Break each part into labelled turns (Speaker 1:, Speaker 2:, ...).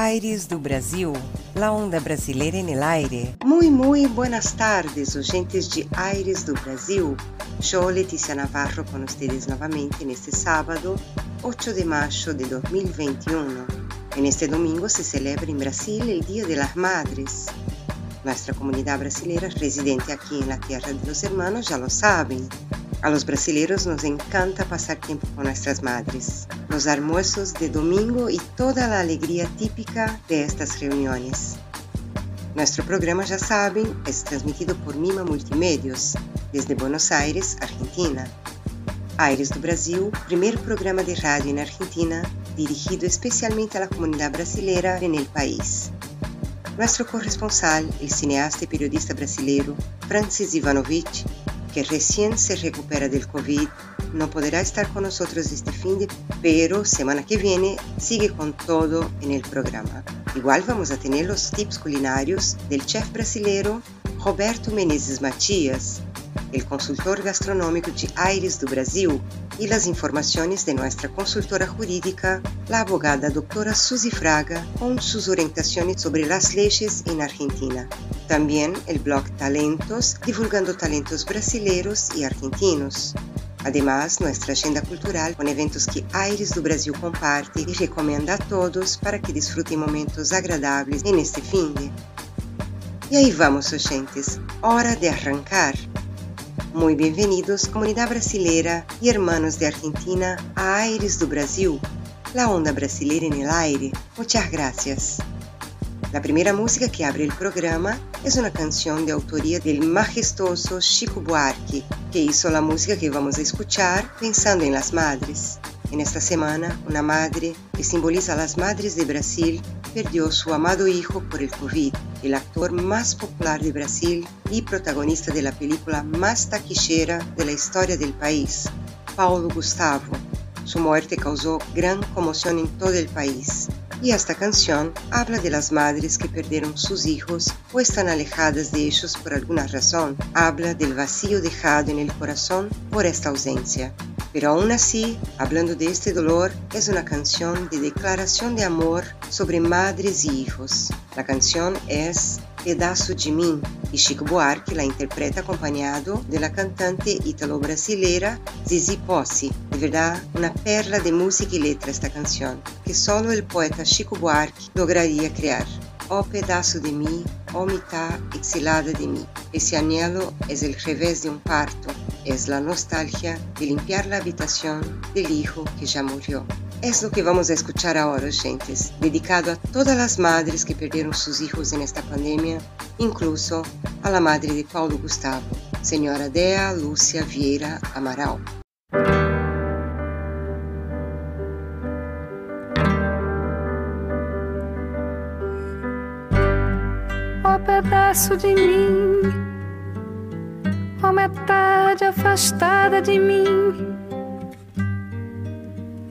Speaker 1: Aires do Brasil, la onda brasileira en el aire.
Speaker 2: Muy, muy buenas tardes, oyentes de Aires do Brasil. Yo, Letícia Navarro, con ustedes nuevamente en este sábado, 8 de mayo de 2021. En este domingo se celebra en Brasil el Día de las Madres. Nuestra comunidad brasileña residente aquí en la Tierra de los Hermanos ya lo saben. A los brasileños nos encanta pasar tiempo con nuestras madres, los almuerzos de domingo y toda la alegría típica de estas reuniones. Nuestro programa, ya saben, es transmitido por Mima Multimedios, desde Buenos Aires, Argentina. Aires do Brasil, primer programa de radio en Argentina dirigido especialmente a la comunidad brasileira en el país. Nuestro corresponsal, el cineasta y periodista brasileiro Francis Ivanovich, que recién se recupera del COVID, no podrá estar con nosotros este fin de, pero semana que viene sigue con todo en el programa. Igual vamos a tener los tips culinarios del chef brasileiro Roberto Menezes Matias, el consultor gastronómico de Aires do Brasil y las informaciones de nuestra consultora jurídica, la abogada doctora Suzy Fraga, con sus orientaciones sobre las leyes en Argentina. También el blog Talentos, divulgando talentos brasileños y argentinos. Además, nuestra agenda cultural con eventos que Aires do Brasil comparte y recomienda a todos para que disfruten momentos agradables en este fin de. E aí vamos, oyentes, hora de arrancar. Muy bienvenidos, comunidad brasilera y hermanos de Argentina, a Aires do Brasil, la onda brasileira en el aire. Muchas gracias. La primera música que abre el programa es una canción de autoría del majestuoso Chico Buarque, que hizo la música que vamos a escuchar pensando en las madres. En esta semana, una madre que simboliza a las madres de Brasil perdió su amado hijo por el COVID. El actor más popular de Brasil y protagonista de la película más taquillera de la historia del país, Paulo Gustavo. Su muerte causó gran conmoción en todo el país. Y esta canción habla de las madres que perdieron sus hijos o están alejadas de ellos por alguna razón. Habla del vacío dejado en el corazón por esta ausencia. Pero aún así, hablando de este dolor, es una canción de declaración de amor sobre madres y hijos. La canción es Pedaço de mim y Chico Buarque la interpreta acompañado de la cantante ítalo-brasileira Zizi Posse. De verdad, una perla de música y letra esta canción, que solo el poeta Chico Buarque lograría crear. Oh pedaço de mim, oh mitad exilada de mí. Ese anhelo es el revés de un parto, es la nostalgia de limpiar la habitación del hijo que ya murió. Es lo que vamos a escuchar ahora, gentes, dedicado a todas las madres que perdieron sus hijos en esta pandemia, incluso a la madre de Paulo Gustavo, señora Dea Lúcia Vieira Amaral.
Speaker 3: Pedaço de mim, ó metade afastada de mim,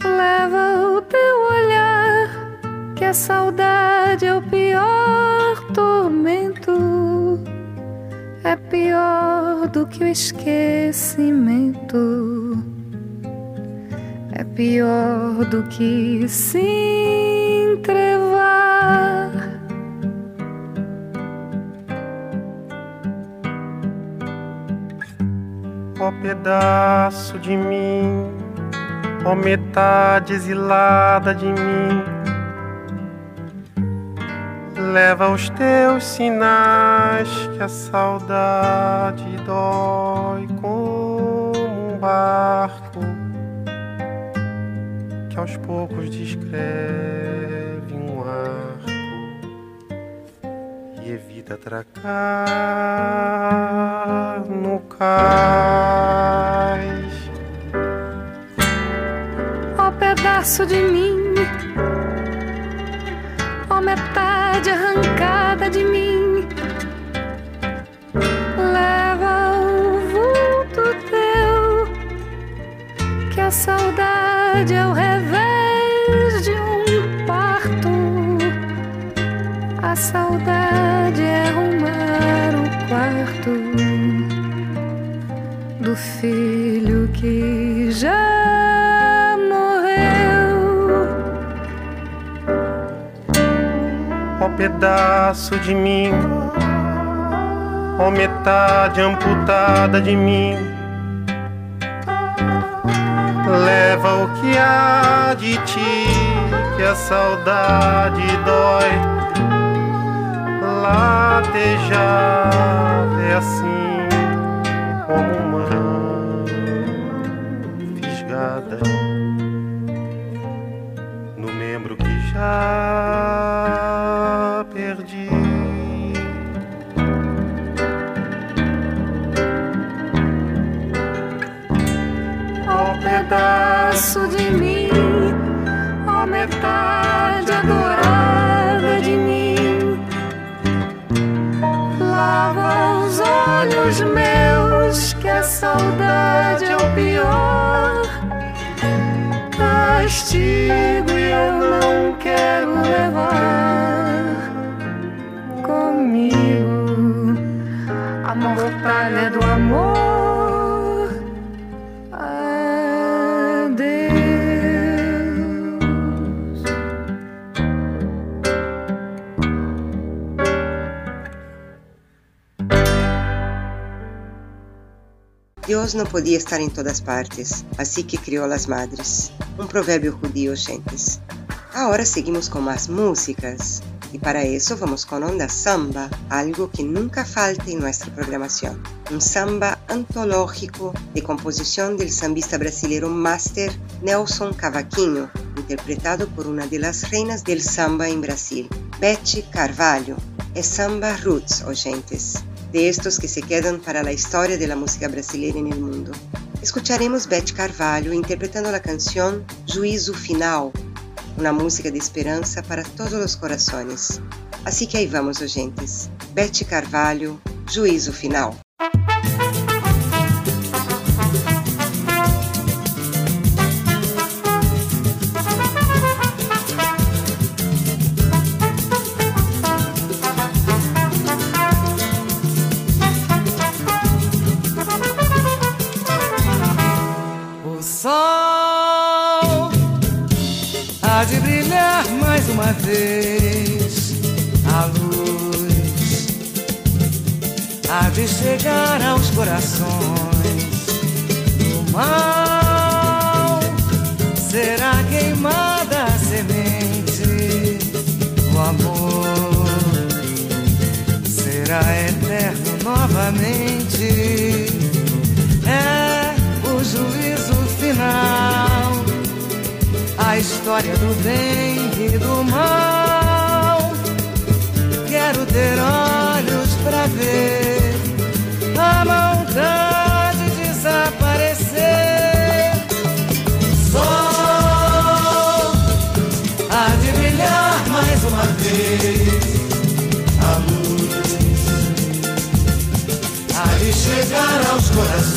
Speaker 3: leva o teu olhar, que a saudade é o pior tormento, é pior do que o esquecimento, é pior do que se entrevar.
Speaker 4: Ó pedaço de mim, ó metade exilada de mim, leva os teus sinais que a saudade dói como um barco que aos poucos descreve evita atracar no cais.
Speaker 3: Ó pedaço de mim, ó metade arrancada de mim, leva o vulto teu, que a saudade é o revés A saudade é arrumar o quarto do filho que já morreu.
Speaker 4: Ó oh, pedaço de mim, ó oh, metade amputada de mim. Leva o que há de ti, que a saudade dói Latejar é assim como uma fisgada no membro que já
Speaker 3: olhos meus, que a saudade é o pior. Castigo e eu não quero levar
Speaker 2: Dios no podía estar en todas partes, así que crió a las madres. Un proverbio judío, gentes. Ahora seguimos con más músicas. Y para eso vamos con Onda Samba, algo que nunca falte en nuestra programación. Un samba antológico de composición del sambista brasileiro Master Nelson Cavaquinho, interpretado por una de las reinas del samba en Brasil, Betty Carvalho. Es samba roots, oyentes. De estos que se quedan para la historia de la música brasileira en el mundo. Escucharemos Beth Carvalho interpretando la canción Juízo Final, una música de esperanza para todos los corazones. Así que ahí vamos, oyentes. Beth Carvalho, Juízo Final.
Speaker 5: Vez. A luz há de chegar aos corações. O mal será queimada a semente. O amor será eterno novamente. É o juízo final, a história do bem e do mal. Quero ter olhos pra ver a maldade desaparecer. Sol há de brilhar mais uma vez. A luz há de chegar aos corações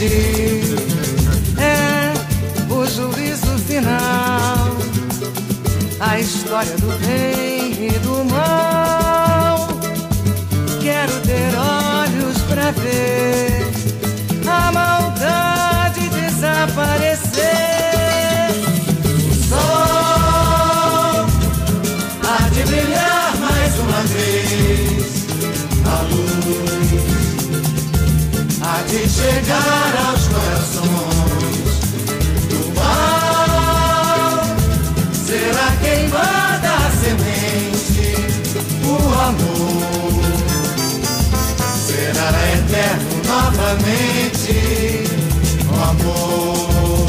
Speaker 5: É o juízo final, a história do bem chegar aos corações. Do mal será queimada a semente. O amor será eterno novamente. O amor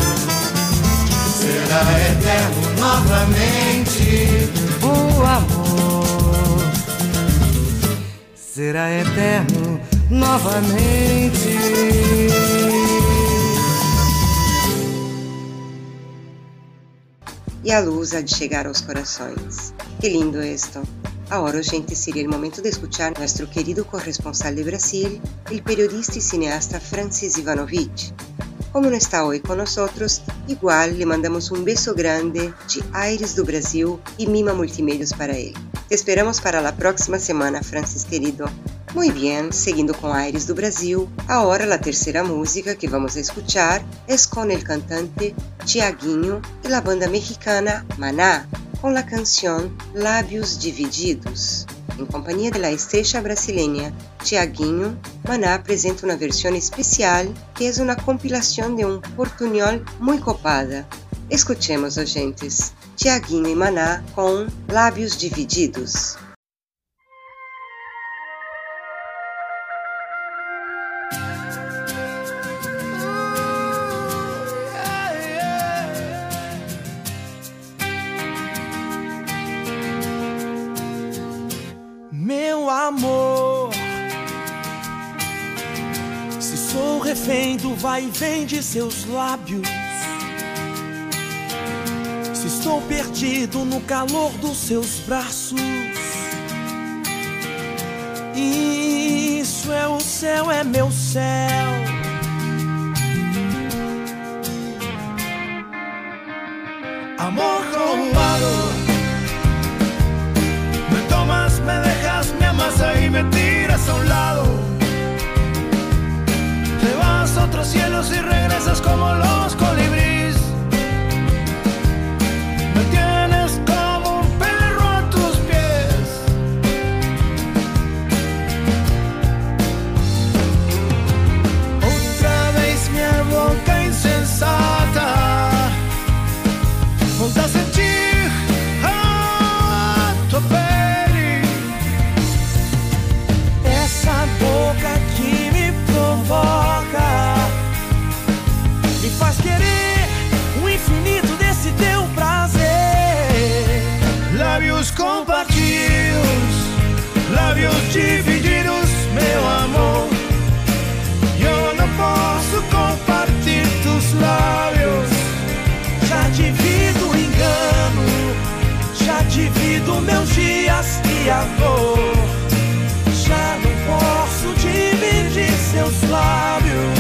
Speaker 5: será eterno novamente. O amor será eterno novamente.
Speaker 2: E a luz há de chegar aos corações. Que lindo esto. Ahora, gente, sería el momento de escuchar a nuestro querido corresponsal de Brasil, el periodista y cineasta Francis Ivanovich. Como no está hoy con nosotros, igual le mandamos un beso grande de Aires do Brasil y Mima Multimedios para él. esperamos para a próxima semana, Francis querido. Muy bien, seguindo com Aires do Brasil, agora a terceira música que vamos a escuchar é com o cantante Tiaguinho e a banda mexicana Maná, com a canção Lábios Divididos. Em companhia da estrela brasileira Tiaguinho, Maná apresenta uma versão especial que é uma compilação de um portunhol muito copada. Escutemos, ouvintes, Tiaguinho e Maná com Lábios Divididos.
Speaker 6: E vem de seus lábios. Se estou perdido no calor dos seus braços. Isso é o céu, é meu céu. Amor roubado. y me tiras a un lado. Otros cielos y regresas como los colibríes. A dor. Já não posso dividir seus lábios.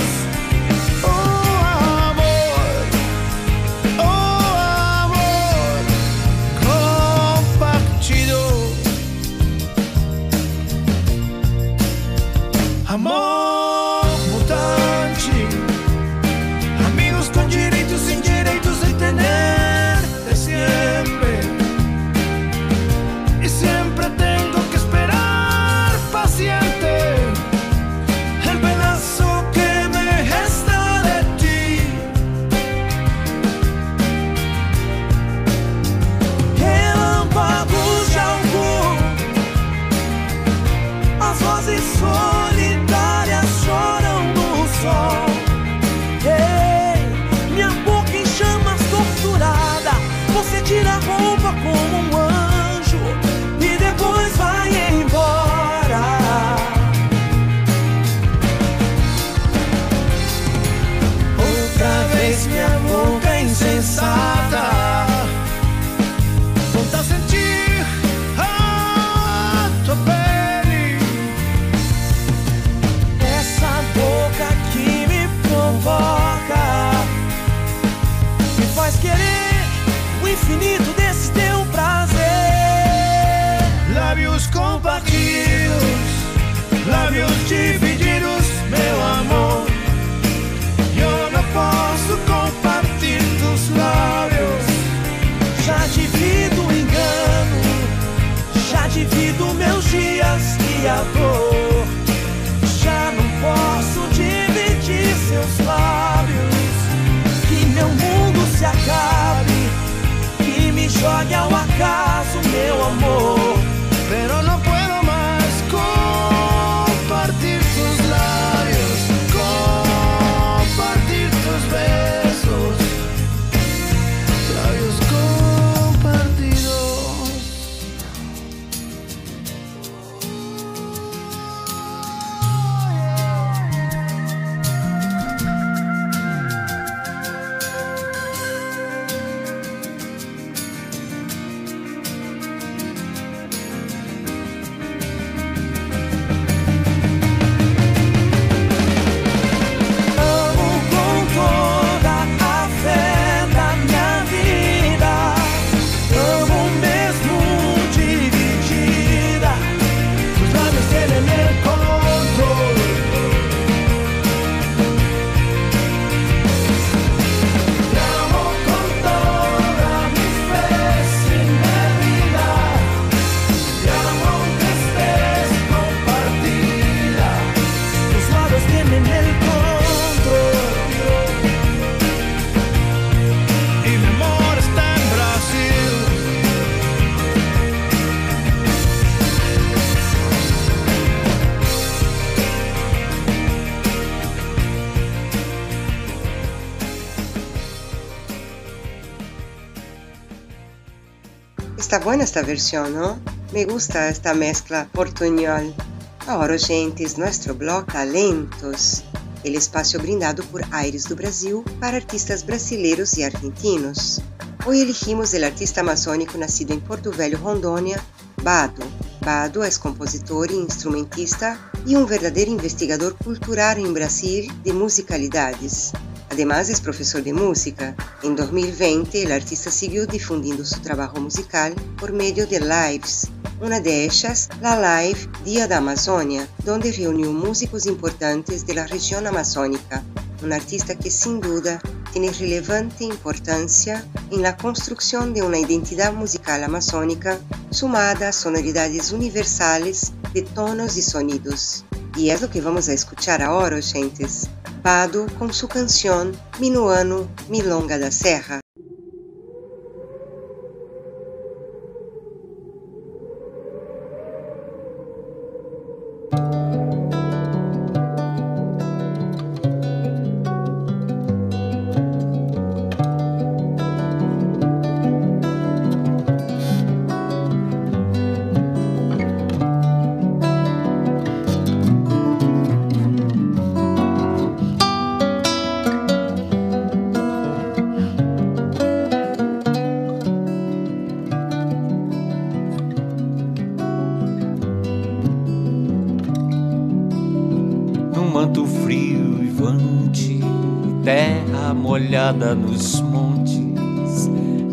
Speaker 2: Está buena esta versión, ¿no? Me gusta esta mezcla portuñol. Ahora, gentes, nuestro blog Talentos, el espacio brindado por Aires do Brasil para artistas brasileiros e argentinos. Hoy elegimos el artista amazônico nacido em Porto Velho, Rondônia, Bado. Bado é compositor e instrumentista e um verdadeiro investigador cultural em Brasil de musicalidades. Además, es profesor de música. En 2020, el artista siguió difundindo su trabajo musical por medio de lives. Una de ellas, la live Día da Amazônia, donde reunió músicos importantes de la región amazónica. Un artista que sin duda tiene relevante importancia en la construcción de una identidad musical amazónica sumada a sonoridades universales de tonos y sonidos. E é o que vamos a escuchar agora, gentes. Bado com sua canção Minuano Milonga da Serra.
Speaker 7: Molhada nos montes,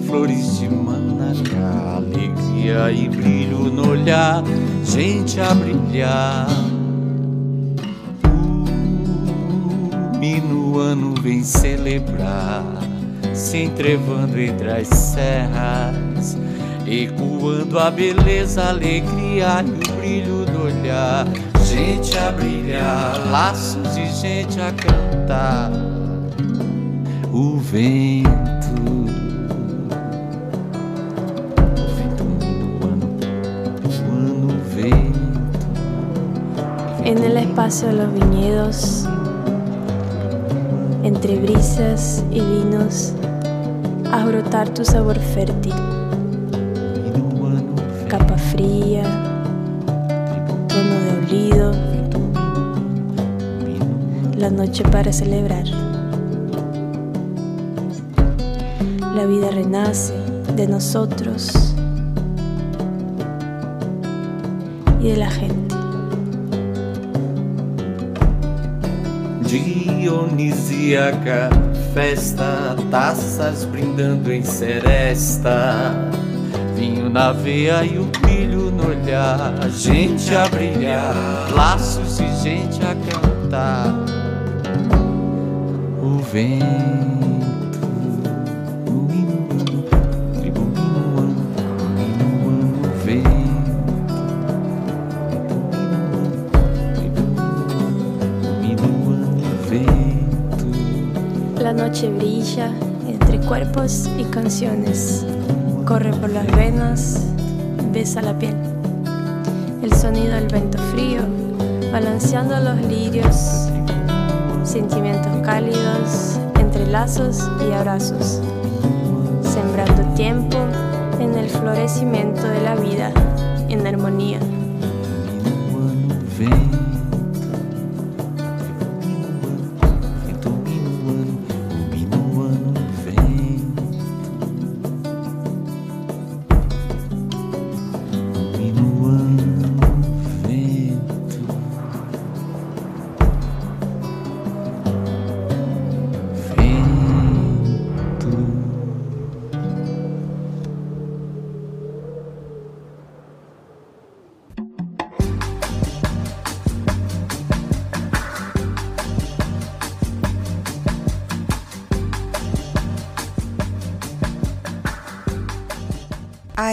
Speaker 7: flores de manacá, alegria e brilho no olhar, gente a brilhar. O minuano vem celebrar, se entrevando entre as serras, ecoando a beleza, a alegria e o brilho do olhar. Gente a brilhar, laços e gente a cantar vento.
Speaker 8: En el espacio de los viñedos, entre brisas y vinos, a brotar tu sabor fértil. Capa fría, tono de olido, la noche para celebrar. La vida renace de nosotros y de la gente.
Speaker 7: Dionisíaca festa, taças brindando em seresta, vinho na veia e o brilho no olhar, gente a brilhar, laços e gente a cantar. O vento
Speaker 8: noche brilla entre cuerpos y canciones. Corre por las venas, besa la piel. El sonido del viento frío, balanceando los lirios. Sentimientos cálidos entre lazos y abrazos. Sembrando tiempo en el florecimiento de la vida en armonía.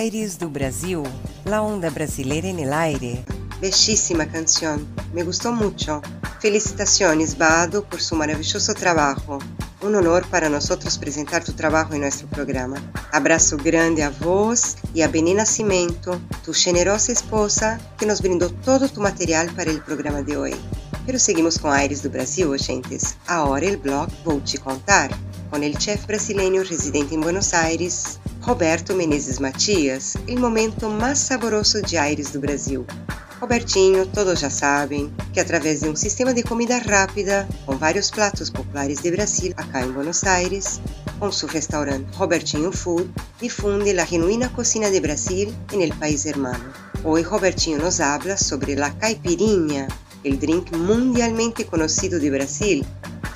Speaker 1: Aires do Brasil, la onda brasileira en el aire.
Speaker 2: Bellísima canción, me gustó mucho. Felicitaciones, Bado, por su maravilloso trabajo. Un honor para nosotros presentar tu trabajo en nuestro programa. Abrazo grande a vos y a Beni Nascimento, tu generosa esposa, que nos brindou todo tu material para el programa de hoy. Pero seguimos com Aires do Brasil, gentes. Agora el blog Vou Te Contar, com el chef brasileño residente em Buenos Aires, Roberto Menezes Matias, o momento mais saboroso de Aires do Brasil. Robertinho, todos já sabem que através de um sistema de comida rápida, com vários pratos populares de Brasil acá em Buenos Aires, com seu restaurante Robertinho Food, difunde a genuína cocina de Brasil en el país hermano. Hoy Robertinho nos habla sobre la caipirinha, el drink mundialmente conocido de Brasil.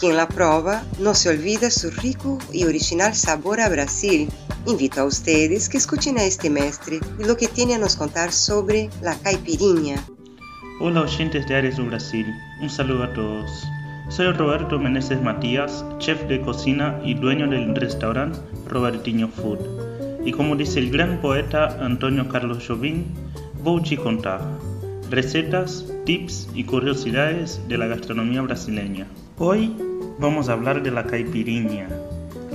Speaker 2: Quien la prueba no se olvida su rico y original sabor a Brasil. Invito a ustedes que escuchen a este mestre y lo que tiene a nos contar sobre la caipirinha.
Speaker 9: Hola oyentes de Ares do Brasil, un saludo a todos. Soy Roberto Meneses Matías, chef de cocina y dueño del restaurante Robertinho Food. Y como dice el gran poeta Antonio Carlos Jobim, voy a contar recetas, tips y curiosidades de la gastronomía brasileña. Hoy vamos a hablar de la caipirinha,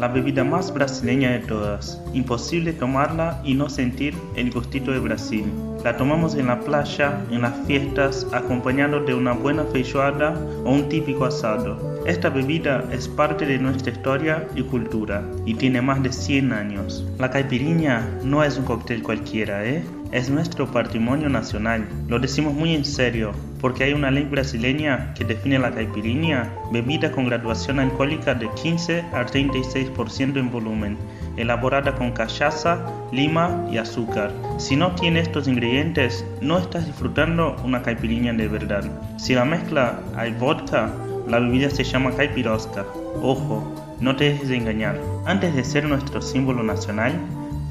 Speaker 9: la bebida más brasileña de todas. Imposible tomarla y no sentir el gustito de Brasil. La tomamos en la playa, en las fiestas, acompañado de una buena feijoada o un típico asado. Esta bebida es parte de nuestra historia y cultura y tiene más de 100 años. La caipirinha no es un cóctel cualquiera, ¿eh? Es nuestro patrimonio nacional. Lo decimos muy en serio, porque hay una ley brasileña que define la caipirinha, bebida con graduación alcohólica de 15 a 36% en volumen, elaborada con cachaza, lima y azúcar. Si no tiene estos ingredientes, no estás disfrutando una caipirinha de verdad. Si la mezcla hay vodka, la bebida se llama caipirosca. Ojo, no te dejes de engañar. Antes de ser nuestro símbolo nacional,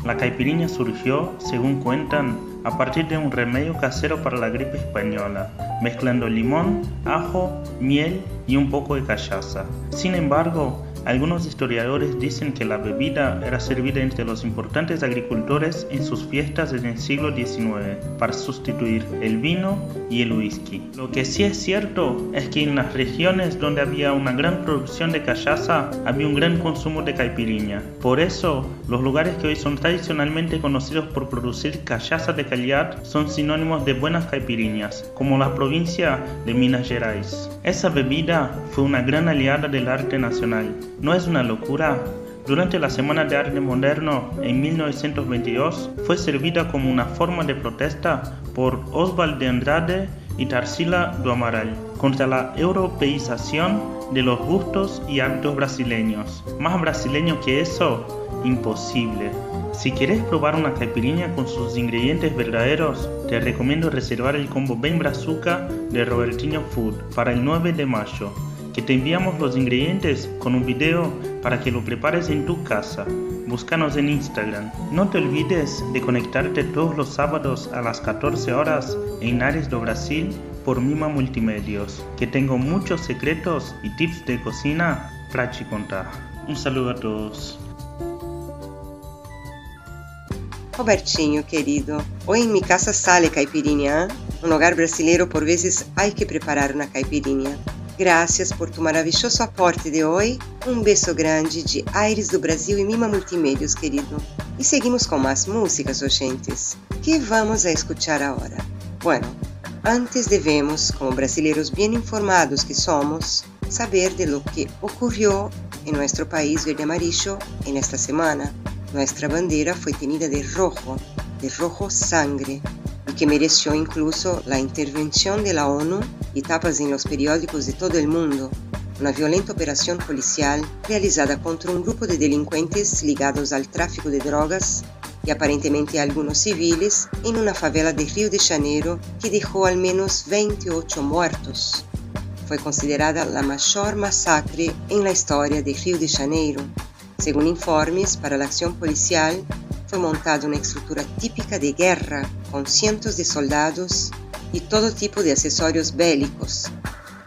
Speaker 9: la caipirinha surgió, según cuentan, a partir de un remedio casero para la gripe española, mezclando limón, ajo, miel y un poco de cachaza. Sin embargo, algunos historiadores dicen que la bebida era servida entre los importantes agricultores en sus fiestas en el siglo XIX para sustituir el vino y el whisky. Lo que sí es cierto es que en las regiones donde había una gran producción de cachaza había un gran consumo de caipirinha. Por eso, los lugares que hoy son tradicionalmente conocidos por producir cachaza de calidad son sinónimos de buenas caipiriñas, como la provincia de Minas Gerais. Esa bebida fue una gran aliada del arte nacional ¿No es una locura? Durante la Semana de Arte Moderno en 1922 fue servida como una forma de protesta por Oswald de Andrade y Tarsila do Amaral contra la europeización de los gustos y hábitos brasileños. Más brasileño que eso, imposible. Si quieres probar una caipirinha con sus ingredientes verdaderos, te recomiendo reservar el combo Ben Brazuca de Robertinho Food para el 9 de mayo que te enviamos los ingredientes con un video para que lo prepares en tu casa. Búscanos en Instagram. No te olvides de conectarte todos los sábados a las 14 horas en Ares do Brasil por Mima Multimedios, que tengo muchos secretos y tips de cocina para te contar. Un saludo a todos.
Speaker 2: Robertinho, querido, hoy en mi casa sale caipirinha. Un hogar brasileiro por vezes hay que preparar una caipirinha. Graças por tu maravilhoso aporte de hoje. Um beijo grande de Aires do Brasil e Mima Multimedios, querido. E seguimos com mais músicas, oyentes. Que vamos a escuchar agora? Bueno, antes devemos, como brasileiros bem informados que somos, saber de lo que ocorreu em nosso país verde amarillo en esta semana. Nuestra bandera foi tenida de rojo, de rojo sangre, que mereció incluso la intervención de la ONU y tapas en los periódicos de todo el mundo, una violenta operación policial realizada contra un grupo de delincuentes ligados al tráfico de drogas y aparentemente algunos civiles en una favela de Río de Janeiro que dejó al menos 28 muertos. Fue considerada la mayor masacre en la historia de Río de Janeiro. Según informes para la acción policial, foi montada uma estrutura típica de guerra, com cientos de soldados e todo tipo de acessórios bélicos.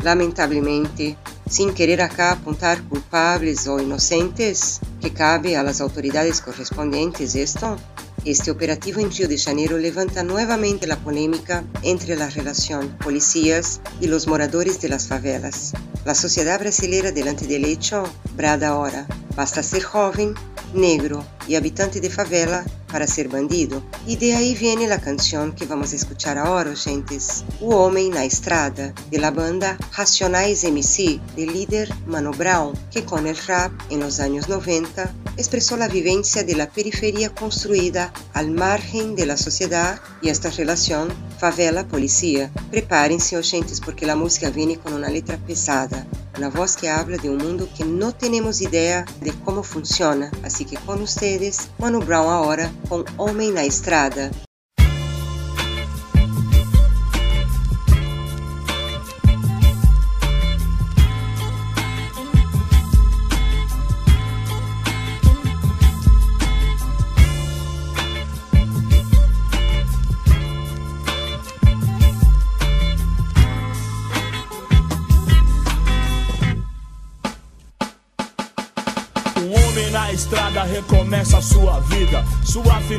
Speaker 2: Lamentavelmente, sem querer acá apontar culpables ou inocentes, que cabe a las autoridades correspondientes esto, este operativo en Rio de Janeiro levanta nuevamente la polémica entre la relación policías y los moradores de las favelas. La sociedad brasileira delante del hecho brada ahora, basta ser joven negro e habitante de favela para ser bandido. E de aí vem a canção que vamos escuchar agora, gentes. O Homem na Estrada, de la banda Racionais MC, de líder Mano Brown, que com el rap, en los años 90, expresó la vivencia de la periferia construida al margen de la y esta relación favela-policía. Prepárense, oyentes, porque la música viene con una letra pesada, una voz que habla de un mundo que no tenemos idea de cómo funciona. Así que con ustedes, Mano Brown ahora con Homem na Estrada.
Speaker 10: estrada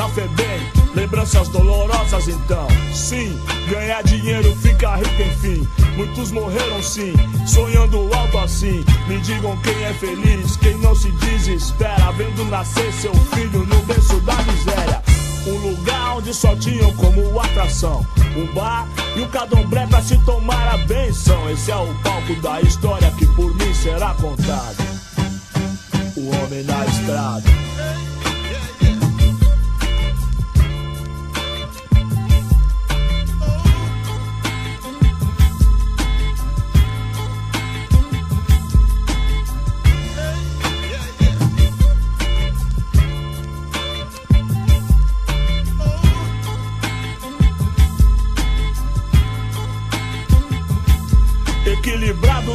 Speaker 10: Na FEBEM, lembranças dolorosas então. Sim, ganhar dinheiro, ficar rico enfim. Muitos morreram sim, sonhando alto assim. Me digam quem é feliz, quem não se desespera, vendo nascer seu filho no berço da miséria. Um lugar onde só tinham como atração um bar e o um cadombré pra se tomar a benção. Esse é o palco da história que por mim será contado. O homem na estrada.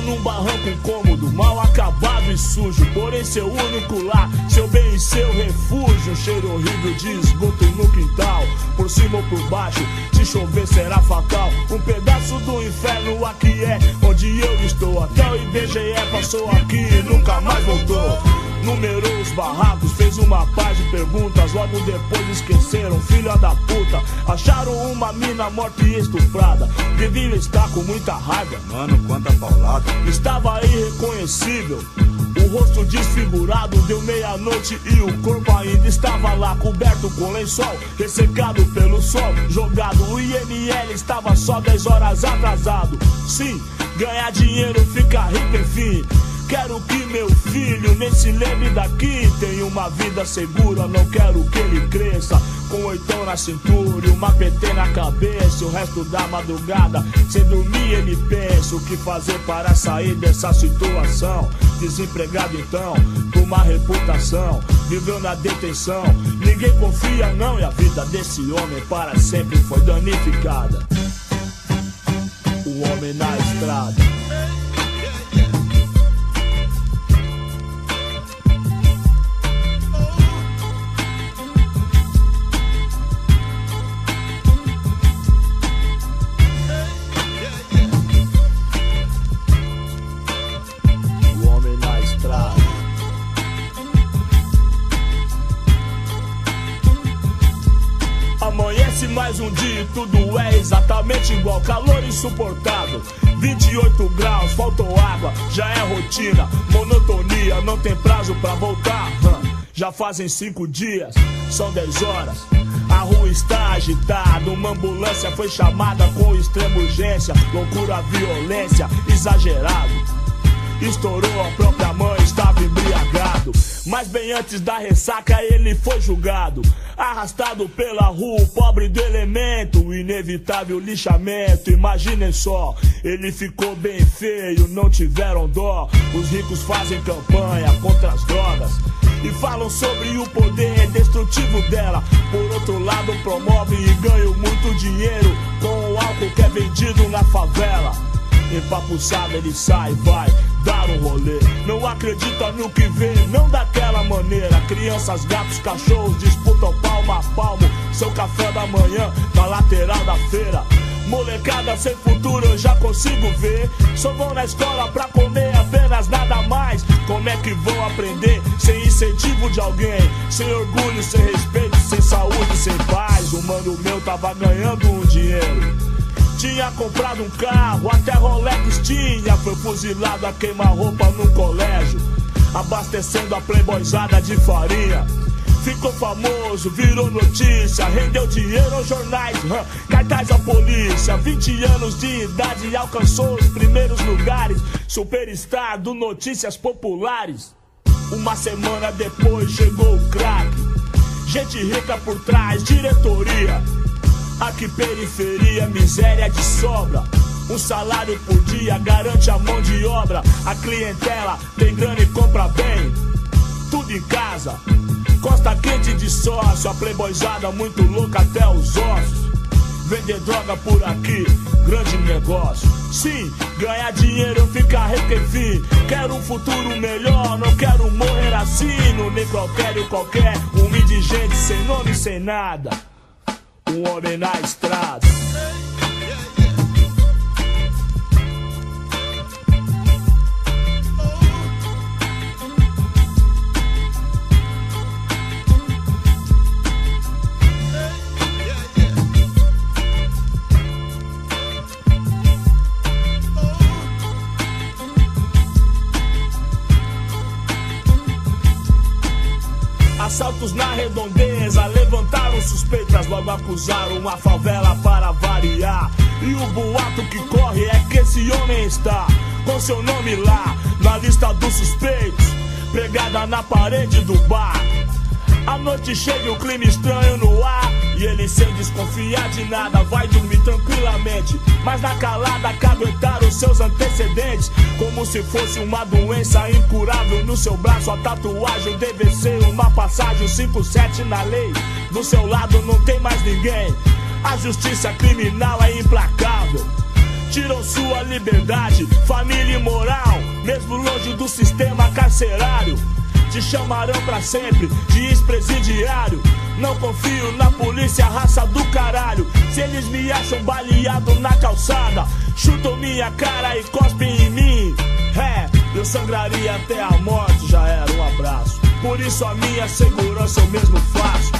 Speaker 10: Num barranco incômodo, mal acabado e sujo. Porém, seu único lar, seu bem e seu refúgio. Um cheiro horrível de esgoto no quintal, por cima ou por baixo. Se chover será fatal. Um pedaço do inferno aqui é onde eu estou. Até o IBGE passou aqui e nunca mais voltou numerou os barracos, fez uma paz de perguntas, logo depois esqueceram, filha da puta. Acharam uma mina morta e estuprada. Devia estar com muita raiva.
Speaker 11: Mano, quanta paulada.
Speaker 10: Estava irreconhecível. O rosto desfigurado, deu meia-noite e o corpo ainda estava lá, coberto com lençol, ressecado pelo sol, jogado. O IML estava só 10 horas atrasado. Sim, ganhar dinheiro, ficar rico, enfim. Quero que meu filho nem se lembre daqui. Tenha uma vida segura, não quero que ele cresça. Com oitão na cintura e uma PT na cabeça. O resto da madrugada, sem dormir, ele pensa o que fazer para sair dessa situação. Desempregado então, com uma reputação, viveu na detenção. Ninguém confia, não, e a vida desse homem para sempre foi danificada. O homem na estrada. Mais um dia e tudo é exatamente igual. Calor insuportável, 28 graus, faltou água, já é rotina. Monotonia, não tem prazo pra voltar. Já fazem cinco dias, são 10 horas. A rua está agitada, uma ambulância foi chamada com extrema urgência. Loucura, violência, exagerado. Estourou a própria mãe, estava embriagado. Mas bem antes da ressaca ele foi julgado. Arrastado pela rua, o pobre do elemento, o inevitável lixamento. Imaginem só, ele ficou bem feio, não tiveram dó. Os ricos fazem campanha contra as drogas e falam sobre o poder destrutivo dela. Por outro lado, promove e ganham muito dinheiro com o álcool que é vendido na favela. Empapuçado ele sai, vai dar um rolê. Não acredita no que vê, não daquela maneira. Crianças, gatos, cachorros disputam palmo a palmo. Seu café da manhã na lateral da feira. Molecada sem futuro eu já consigo ver. Só vão na escola pra comer apenas nada mais. Como é que vão aprender sem incentivo de alguém? Sem orgulho, sem respeito, sem saúde, sem paz. O mano meu tava ganhando um dinheiro Tinha comprado um carro, até Rolex tinha. Foi fuzilado a queima-roupa no colégio. Abastecendo a playboyzada de farinha. Ficou famoso, virou notícia, rendeu dinheiro aos jornais, hum, cartaz à polícia. 20 anos de idade e alcançou os primeiros lugares. Superstar do Notícias Populares. Uma semana depois chegou o craque. Gente rica por trás, diretoria. Aqui periferia, miséria de sobra. Um salário por dia garante a mão de obra. A clientela tem grana e compra bem. Tudo em casa. Costa quente de sócio, a playboyzada muito louca até os ossos. Vender droga por aqui, grande negócio. Sim, ganhar dinheiro, ficar rico enfim. Quero um futuro melhor, não quero morrer assim. No necrotério qualquer, um indigente sem nome, sem nada. Um homem na estrada. Assaltos na redondeza levantaram suspeitas, logo acusaram a favela para variar. E o boato que corre é que esse homem está com seu nome lá na lista dos suspeitos, pregada na parede do bar. A noite chega e o clima estranho no ar. E ele sem desconfiar de nada vai dormir tranquilamente. Mas na calada caguetaram seus antecedentes. Como se fosse uma doença incurável no seu braço. A tatuagem deve ser uma passagem 57 na lei. Do seu lado não tem mais ninguém. A justiça criminal é implacável. Tiram sua liberdade, família e moral. Mesmo longe do sistema carcerário te chamarão pra sempre de ex-presidiário. Não confio na polícia, raça do caralho. Se eles me acham baleado na calçada, chutam minha cara e cospem em mim. É, eu sangraria até a morte, já era um abraço. Por isso a minha segurança eu mesmo faço.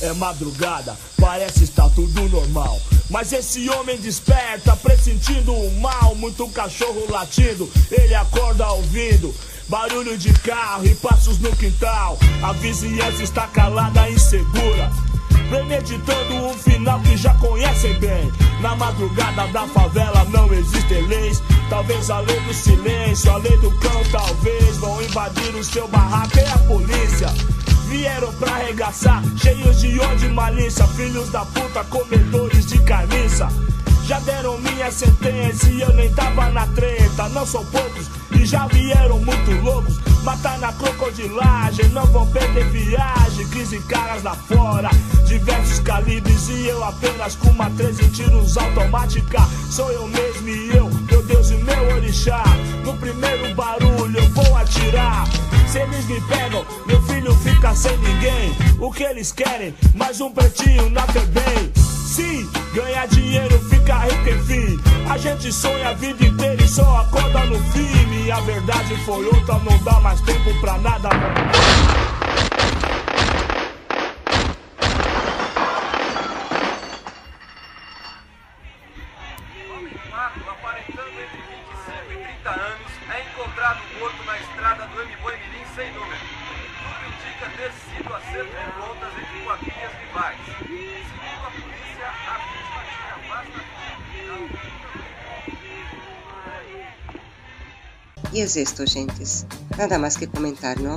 Speaker 10: É madrugada, parece estar tudo normal. Mas esse homem desperta, pressentindo o mal. Muito cachorro latindo, ele acorda ouvindo. Barulho de carro e passos no quintal. A vizinhança está calada e insegura. Premeditando um final que já conhecem bem. Na madrugada da favela não existem leis. Talvez a lei do silêncio, a lei do cão, talvez vão invadir o seu barraco e a polícia. Vieram pra arregaçar, cheios de ódio e malícia. Filhos da puta, comedores de carniça. Já deram minha sentença e eu nem tava na treta. Não são poucos e já vieram muito loucos. Matar na crocodilagem, não vão perder viagem. 15 caras lá fora, diversos calibres e eu apenas com uma 13 tiros automática. Sou eu mesmo e eu, meu Deus e meu orixá. No primeiro barulho eu vou atirar. Se eles me pegam, meu filho fica sem ninguém. O que eles querem? Mais um pretinho na FEBEM. Sim, ganhar dinheiro, ficar rico, enfim. A gente sonha a vida inteira e só acorda no fim. E a verdade foi outra, não dá mais tempo pra nada.
Speaker 11: aparentando entre 25 30 anos, é morto na estrada do Mboi Mirim sem número. Tudo indica ter sido acerto
Speaker 2: E es esto, gentes. Nada mais que comentar, não?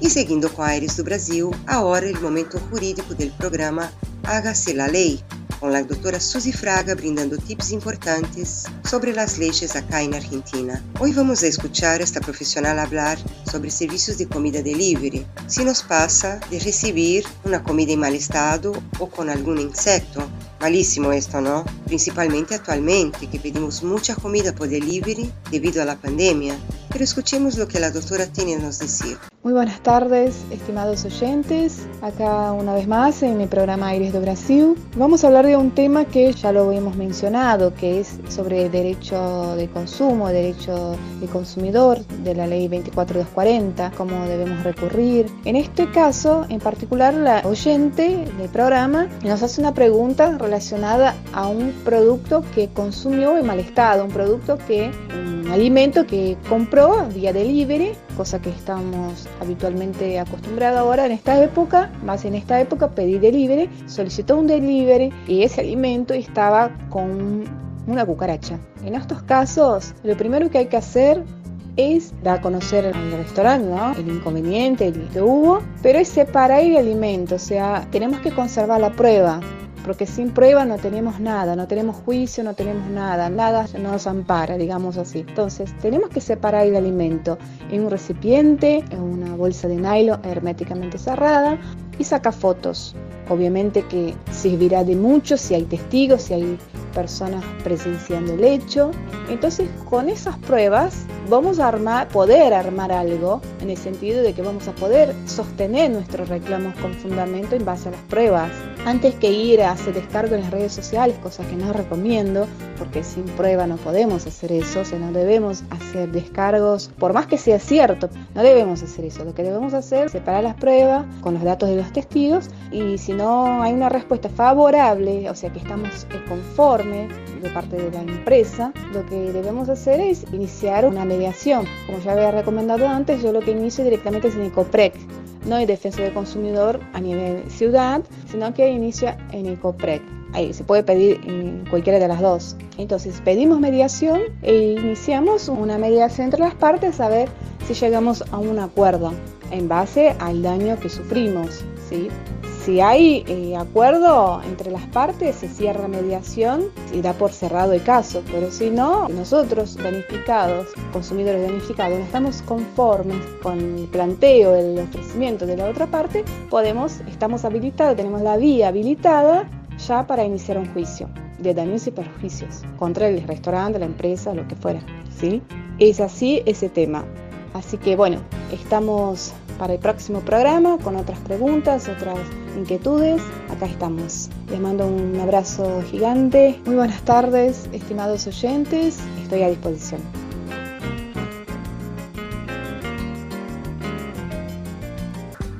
Speaker 2: E seguindo com Aires do Brasil, agora o momento jurídico do programa Hágase la Lei, com a doutora Suzy Fraga brindando tips importantes sobre as leis acá na Argentina. Hoje vamos a escuchar esta profissional hablar sobre serviços de comida delivery, se nos passa de receber uma comida em mal estado ou com algum insecto. Malíssimo esto, ¿no? Principalmente actualmente, que pedimos mucha comida por delivery debido a la pandemia. Pero escuchemos lo que la doctora tiene nos decir.
Speaker 12: Muy buenas tardes, estimados oyentes. Acá una vez más en el programa Aires do Brasil. Vamos a hablar de un tema que ya lo hemos mencionado, que es sobre derecho de consumo, derecho de consumidor de la ley 24240, cómo debemos recurrir. En este caso, en particular, la oyente del programa nos hace una pregunta relacionada a un producto que consumió en mal estado, un producto que, un alimento que compró vía delivery, cosa que estamos habitualmente acostumbrado ahora en esta época, más en esta época pedí delivery, solicitó un delivery y ese alimento estaba con una cucaracha. En estos casos, lo primero que hay que hacer es dar a conocer al restaurante ¿no? el inconveniente el que hubo, pero es separar el alimento, o sea, tenemos que conservar la prueba porque sin prueba no tenemos nada, no tenemos juicio, no tenemos nada, nada nos ampara, digamos así. Entonces, tenemos que separar el alimento en un recipiente, en una bolsa de nylon herméticamente cerrada y saca fotos. Obviamente que servirá de mucho si hay testigos, si hay personas presenciando el hecho. Entonces, con esas pruebas vamos a armar, poder armar algo en el sentido de que vamos a poder sostener nuestros reclamos con fundamento en base a las pruebas. Antes que ir a hacer descargo en las redes sociales, cosa que no recomiendo, porque sin prueba no podemos hacer eso, o sea, no debemos hacer descargos, por más que sea cierto, no debemos hacer eso. Lo que debemos hacer es separar las pruebas con los datos de los testigos y si no hay una respuesta favorable, o sea, que estamos conformes de parte de la empresa, lo que debemos hacer es iniciar una mediación. Como ya había recomendado antes, yo lo que inicio directamente es en ECOPREC, no en defensa del consumidor a nivel ciudad, sino que inicia en ECOPREC. Ahí se puede pedir en cualquiera de las dos. Entonces pedimos mediación e iniciamos una mediación entre las partes a ver si llegamos a un acuerdo en base al daño que sufrimos. ¿sí? Si hay eh, acuerdo entre las partes, se cierra mediación y da por cerrado el caso. Pero si no, nosotros danificados, consumidores danificados, no estamos conformes con el planteo, el ofrecimiento de la otra parte, podemos, estamos habilitados, tenemos la vía habilitada ya para iniciar un juicio de daños y perjuicios contra el restaurante, la empresa, lo que fuera. ¿sí? Es así ese tema. Así que bueno, estamos para el próximo programa con otras preguntas, otras inquietudes. Acá estamos. Les mando un abrazo gigante. Muy buenas tardes, estimados oyentes. Estoy a disposición.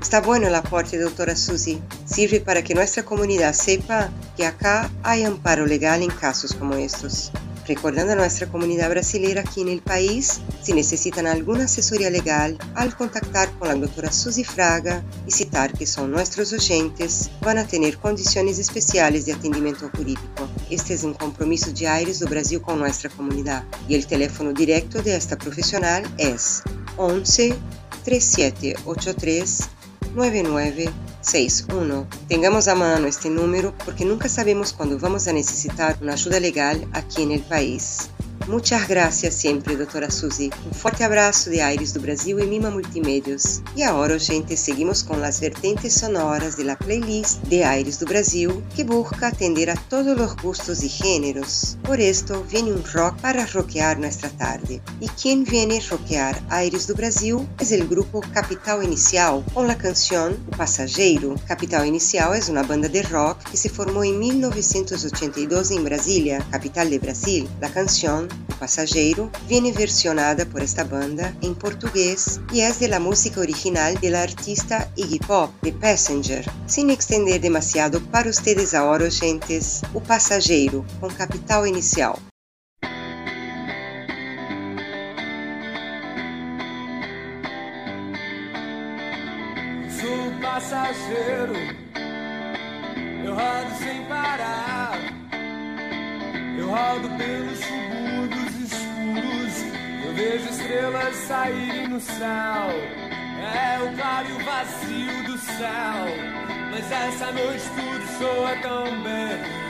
Speaker 2: Está bueno el aporte, doctora Susi. Sirve para que nuestra comunidad sepa que acá hay amparo legal en casos como estos. Recordando a nuestra comunidad brasileira aquí en el país, si necesitan alguna asesoría legal, al contactar con la doctora Susi Fraga y citar que son nuestros oyentes, van a tener condiciones especiales de atendimiento jurídico. Este es un compromiso de Aires do Brasil con nuestra comunidad y el teléfono directo de esta es 11 3783 9961. Tengamos a mano este número porque nunca sabemos cuándo vamos a necesitar una ayuda legal aquí en el país. Muchas gracias sempre, doutora Suzy. Um forte abraço de Aires do Brasil e Mima Multimedios. E agora, gente, seguimos com as vertentes sonoras de la playlist de Aires do Brasil, que busca atender a todos os gustos e géneros. Por esto, viene um rock para rockear nuestra tarde. E quem viene rockear Aires do Brasil é o grupo Capital Inicial, com a canção O Passageiro. Capital Inicial é uma banda de rock que se formou em 1982 em Brasília, capital de Brasil. A canção Passageiro viene versionada por esta banda em português e é de la música original del artista Iggy Pop, The Passenger. Sin extender demasiado para ustedes ahora, gentes, O Passageiro, com capital inicial.
Speaker 13: Sou passageiro, eu rodo sem parar, eu rodo pelos subúrbios escuros, eu vejo estrelas saírem no céu. É o claro e o vazio do céu, mas essa noite tudo soa tão bem.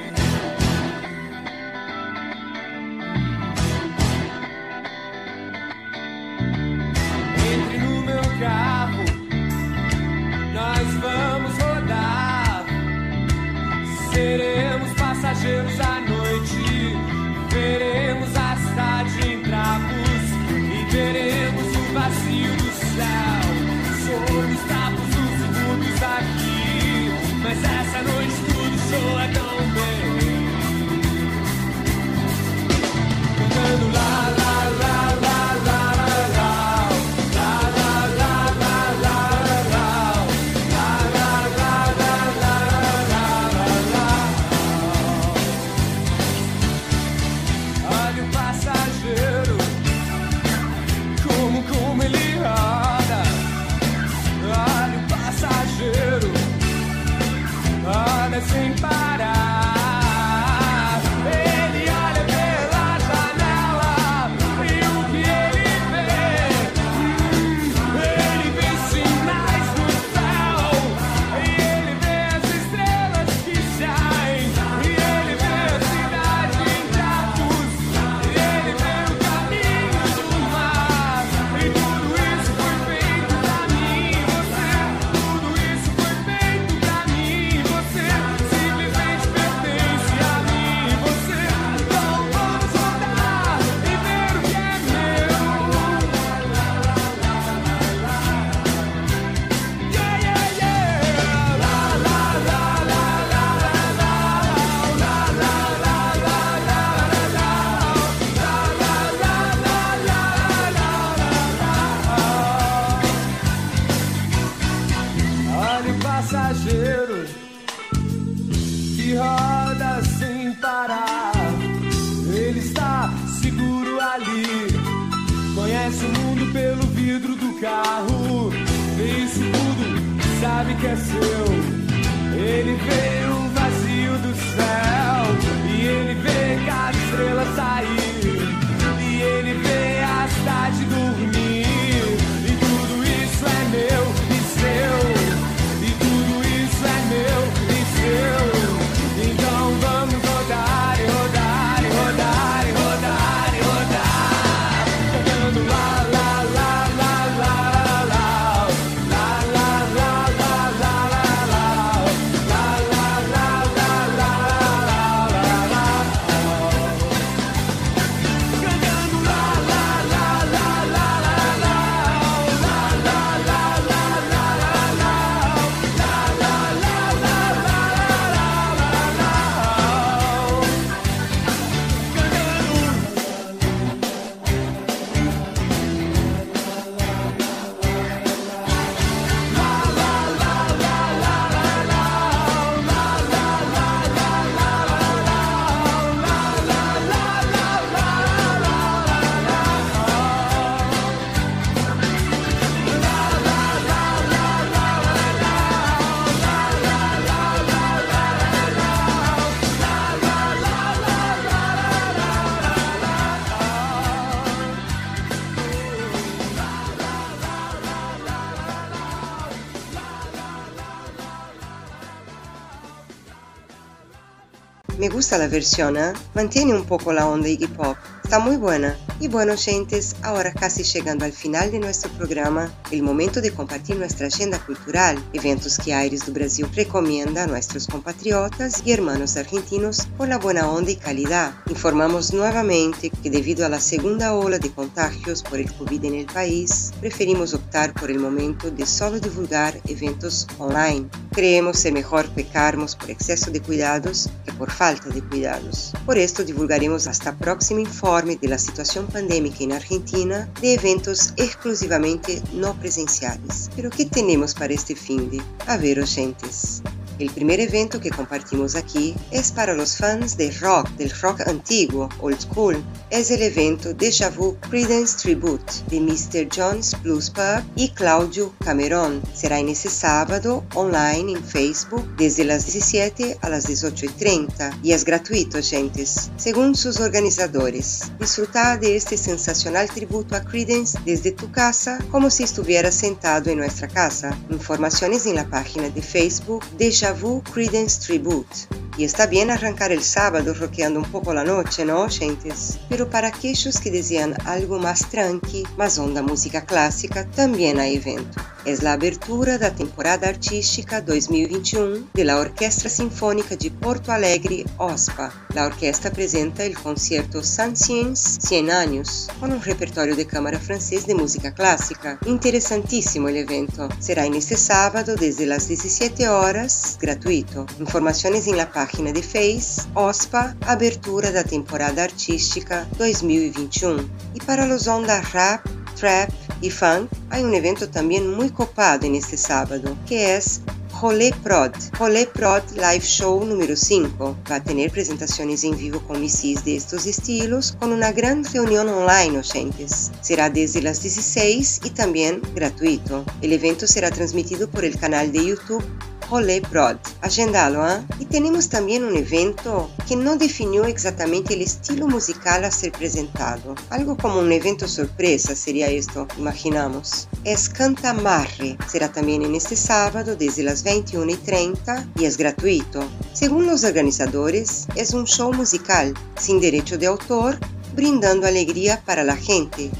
Speaker 2: Gusta la versión, ¿eh? Mantiene un poco la onda Iggy Pop. Está muy buena. Y bueno, gentes, ahora casi llegando al final de nuestro programa, el momento de compartir nuestra agenda cultural, eventos que Aires do Brasil recomienda a nuestros compatriotas y hermanos argentinos por la buena onda y calidad. Informamos nuevamente que debido a la segunda ola de contagios por el COVID en el país, preferimos optar por el momento de solo divulgar eventos online. Creemos ser mejor pecarmos por exceso de cuidados que por falta de cuidados. Por esto divulgaremos hasta próximo informe de la situación pandémica en Argentina de eventos exclusivamente no presenciales. Pero ¿qué tenemos para este fin de? A ver, oyentes. El primer evento que compartimos aquí es para los fans de rock, del rock antiguo, old school. Es el evento Deja Vu Credence Tribute de Mr. John's Blues Pub y Claudio Cameron. Será en ese sábado online en Facebook desde las 17 a las 18.30 y es gratuito, gentes, según sus organizadores. Disfruta de este sensacional tributo a Credence desde tu casa como si estuvieras sentado en nuestra casa. Informaciones en la página de Facebook Deja Vu Credence Tribute. Y está bien arrancar el sábado rockeando un poco la noche, ¿no, gentes? Pero para aquellos que desean algo más tranqui, más onda música clásica, también hay evento. Es la abertura da temporada artística 2021 de la Orquestra Sinfónica de Porto Alegre, OSPA. La orquesta apresenta el concierto Saint-Saëns 100 años, con un repertorio de cámara francés de música clásica. Interesantísimo el evento. Será en este sábado desde las 17 horas, gratuito. Informaciones en la página de Face, OSPA, abertura da temporada artística 2021. Y para los onda rap, trap y funk, hay un evento también muy copado en este sábado, que es Rolê Prod. Rolê Prod Live Show número 5. Va a tener presentaciones en vivo con MCs de estos estilos, con una gran reunión online, oyentes. Será desde las 16 y también gratuito. El evento será transmitido por el canal de YouTube Rolê Prod. Agendá-lo, hein? E temos também um evento que não definiu exatamente o estilo musical a ser apresentado. Algo como um evento surpresa seria isto, imaginamos. É Cantamarre. Será também neste sábado, desde as 21h30 e é gratuito. Segundo os organizadores, é um show musical, sem direito de autor, brindando alegria para a gente.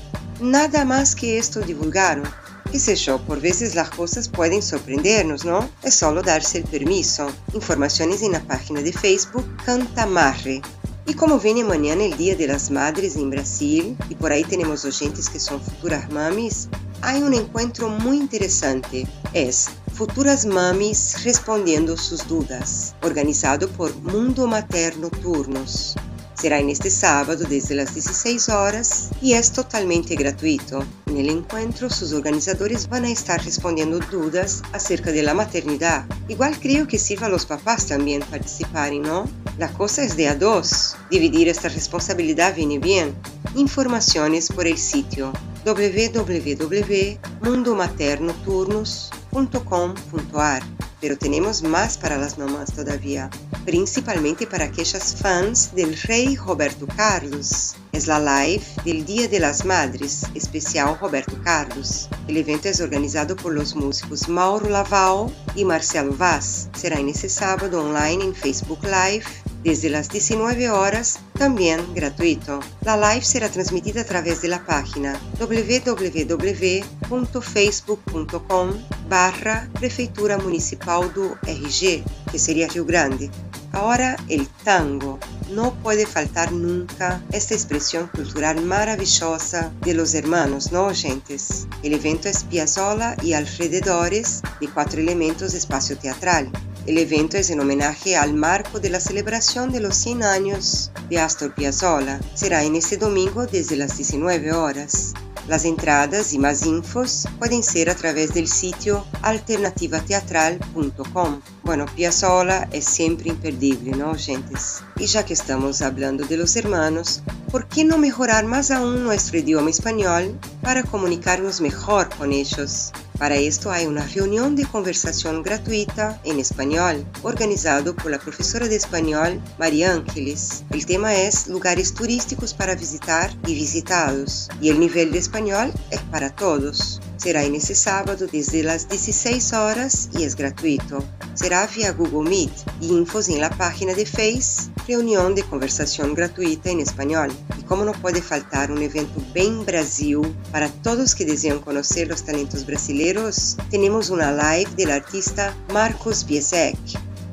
Speaker 2: Nada mais que isto divulgaram. ¿Qué sé yo? Por veces las cosas pueden sorprendernos, ¿no? Es solo darse el permiso. Informaciones en la página de Facebook Cantamarre. E como vem amanhã el Dia de las Madres em Brasil, e por aí temos oyentes que são futuras mamis, há um encontro muito interessante. É Futuras Mamis Respondendo Sus Dudas, organizado por Mundo Materno Turnos. Será neste sábado desde as 16 horas e é totalmente gratuito. No encontro, seus organizadores vão estar respondendo dúvidas acerca da maternidade. Igual creio que sirva a los papás também participarem, não? A coisa é de a dois. Dividir esta responsabilidade viene bem. Informações por el sitio www.mundomaternoturnos.com.ar Pero tenemos más para las mamás todavía, principalmente para aquellas fans del rey Roberto Carlos. Es la live del Día de las Madres, especial Roberto Carlos. El evento es organizado por los músicos Mauro Laval y Marcelo Vaz. Será en ese sábado online en Facebook Live desde las 19 horas, también gratuito. La live será transmitida a través de la página www.facebook.com barra Prefeitura Municipal do RG, que sería Rio Grande. Ahora el tango. No puede faltar nunca esta expresión cultural maravillosa de los hermanos, ¿no, oyentes? El evento es Piazzolla y alrededores de cuatro elementos espacio teatral. El evento es en homenaje al marco de la celebración de los 100 años de Astor Piazzolla. Será en este domingo desde las 19 horas. Las entradas y más infos pueden ser a través del sitio alternativateatral.com. Bueno, Piazzolla es siempre imperdible, ¿no, gentes? Y ya que estamos hablando de los hermanos, ¿por qué no mejorar más aún nuestro idioma español para comunicarnos mejor con ellos? Para esto hay una reunión de conversación gratuita en español organizado por la profesora de español María Ángeles. El tema es lugares turísticos para visitar y visitados y el nivel de español es para todos. Será en ese sábado desde las 16 horas y es gratuito. Será vía Google Meet y infos en la página de Face, reunión de conversación gratuita en español. Y como no puede faltar un evento bem Brasil para todos que desean conocer los talentos brasileños, tenemos una live del artista Marcos Biesek.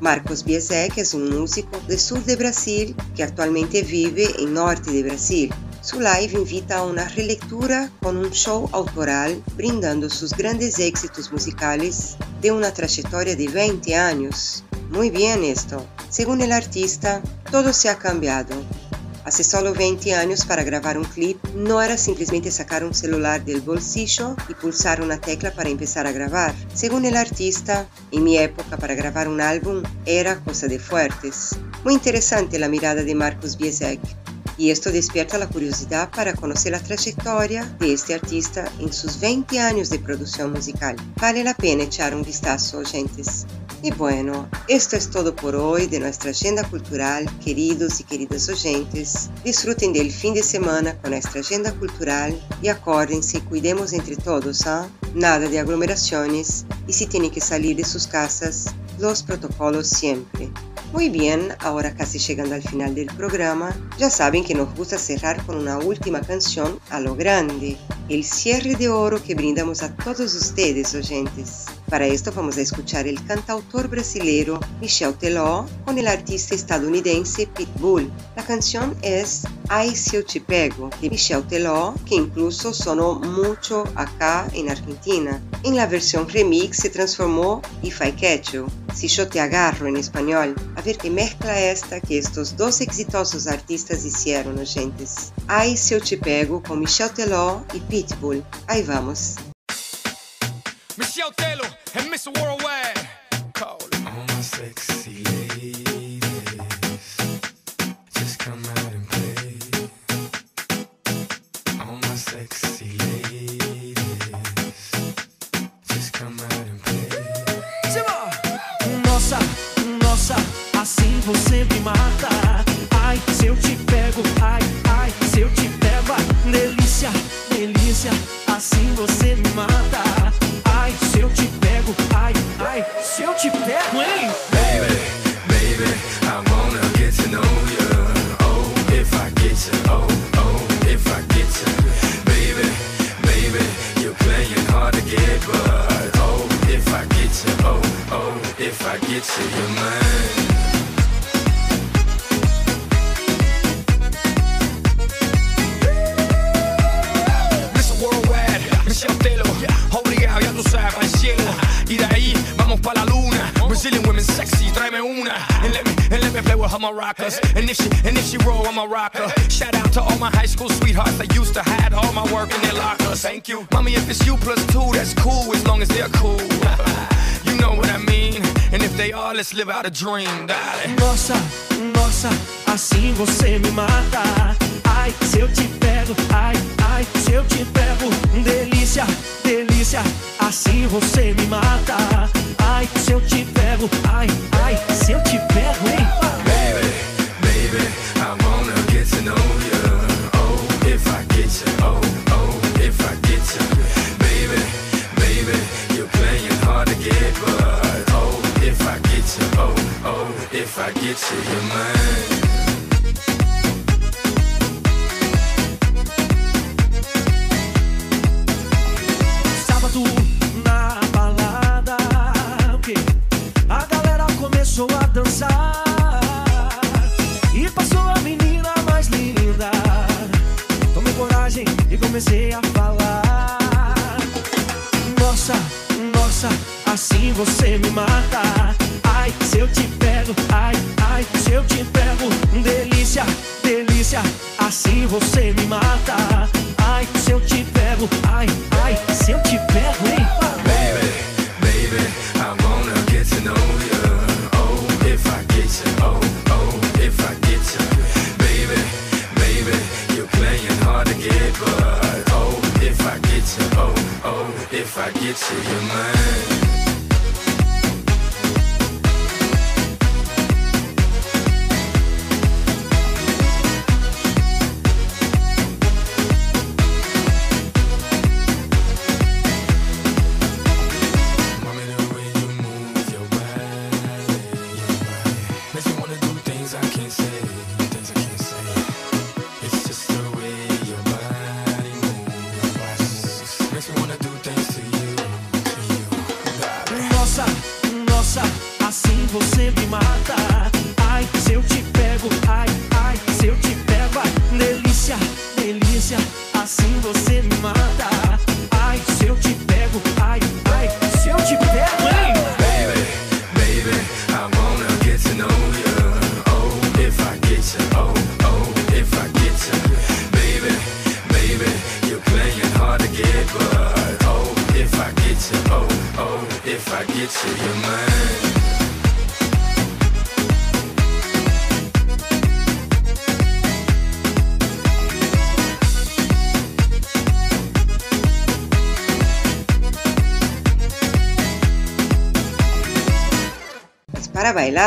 Speaker 2: Marcos Biesek es un músico del sur de Brasil que actualmente vive en norte de Brasil. Su live invita a una relectura con un show autoral brindando sus grandes éxitos musicales de una trayectoria de 20 años. Muy bien esto. Según el artista, todo se ha cambiado. Hace solo 20 años para grabar un clip no era simplemente sacar un celular del bolsillo y pulsar una tecla para empezar a grabar. Según el artista, en mi época para grabar un álbum era cosa de fuertes. Muy interesante la mirada de Marcos Biesek y esto despierta la curiosidad para conocer la trayectoria de este artista en sus 20 años de producción musical. Vale la pena echar un vistazo, oyentes. Y bueno, esto es todo por hoy de nuestra agenda cultural, queridos y queridas oyentes. Disfruten del fin de semana con nuestra agenda cultural y acórdense y cuidemos entre todos, ¿ah? Nada de aglomeraciones y si tienen que salir de sus casas, los protocolos siempre.
Speaker 14: Muy bien, ahora casi llegando al final del programa, ya saben que nos gusta cerrar con una última canción a lo grande, el cierre de oro que brindamos a todos ustedes, oyentes. Para esto vamos a escuchar el cantautor brasileiro Michel Teló con el artista estadounidense Pitbull. La canción es Ay si yo te pego de Michel Teló, que incluso sonó mucho acá en Argentina. En la versión remix se transformó If I Catch You, Si yo te agarro en español. A ver qué mezcla esta que estos dos exitosos artistas hicieron, gentes. Ay si yo te pego con Michel Teló y Pitbull. Ahí vamos.
Speaker 15: dream, daddy.
Speaker 16: Nossa, nossa, assim você me mata. Ai, se eu te pego, ai, ai, se eu te pego. Delícia, delícia, assim você
Speaker 17: to your
Speaker 14: mind.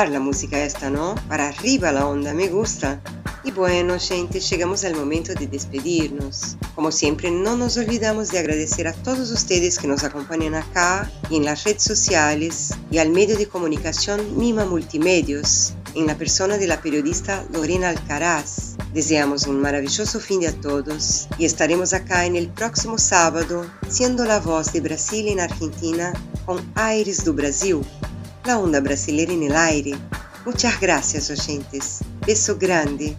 Speaker 14: la música esta, ¿no? Para arriba la onda, me gusta. Y bueno, gente, llegamos al momento de despedirnos. Como siempre, no nos olvidamos de agradecer a todos ustedes que nos acompañan acá y en las redes sociales y al medio de comunicación Mima Multimedios,
Speaker 2: en la persona de la periodista Lorena Alcaraz. Deseamos un maravilloso fin de a todos y estaremos acá en el próximo sábado, siendo la voz de Brasil en Argentina con Aires do Brasil La Onda Brasileira em Aire. Muchas gracias, oyentes. Beso grande.